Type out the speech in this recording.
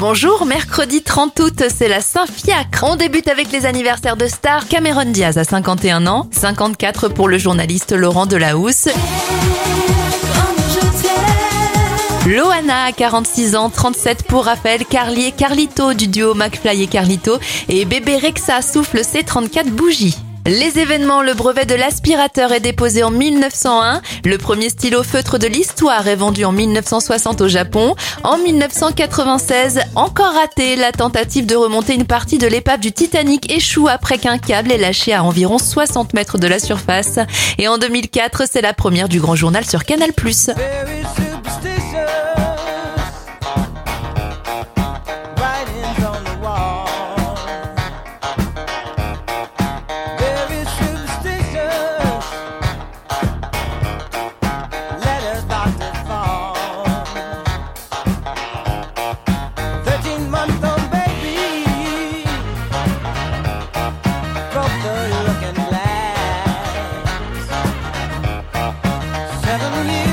Bonjour, mercredi 30 août, c'est la Saint-Fiacre. On débute avec les anniversaires de stars. Cameron Diaz a 51 ans, 54 pour le journaliste Laurent Delahousse. Loana a 46 ans, 37 pour Raphaël Carly et Carlito du duo McFly et Carlito. Et bébé Rexa souffle ses 34 bougies. Les événements, le brevet de l'aspirateur est déposé en 1901. Le premier stylo feutre de l'histoire est vendu en 1960 au Japon. En 1996, encore raté, la tentative de remonter une partie de l'épave du Titanic échoue après qu'un câble est lâché à environ 60 mètres de la surface. Et en 2004, c'est la première du grand journal sur Canal+. heavenly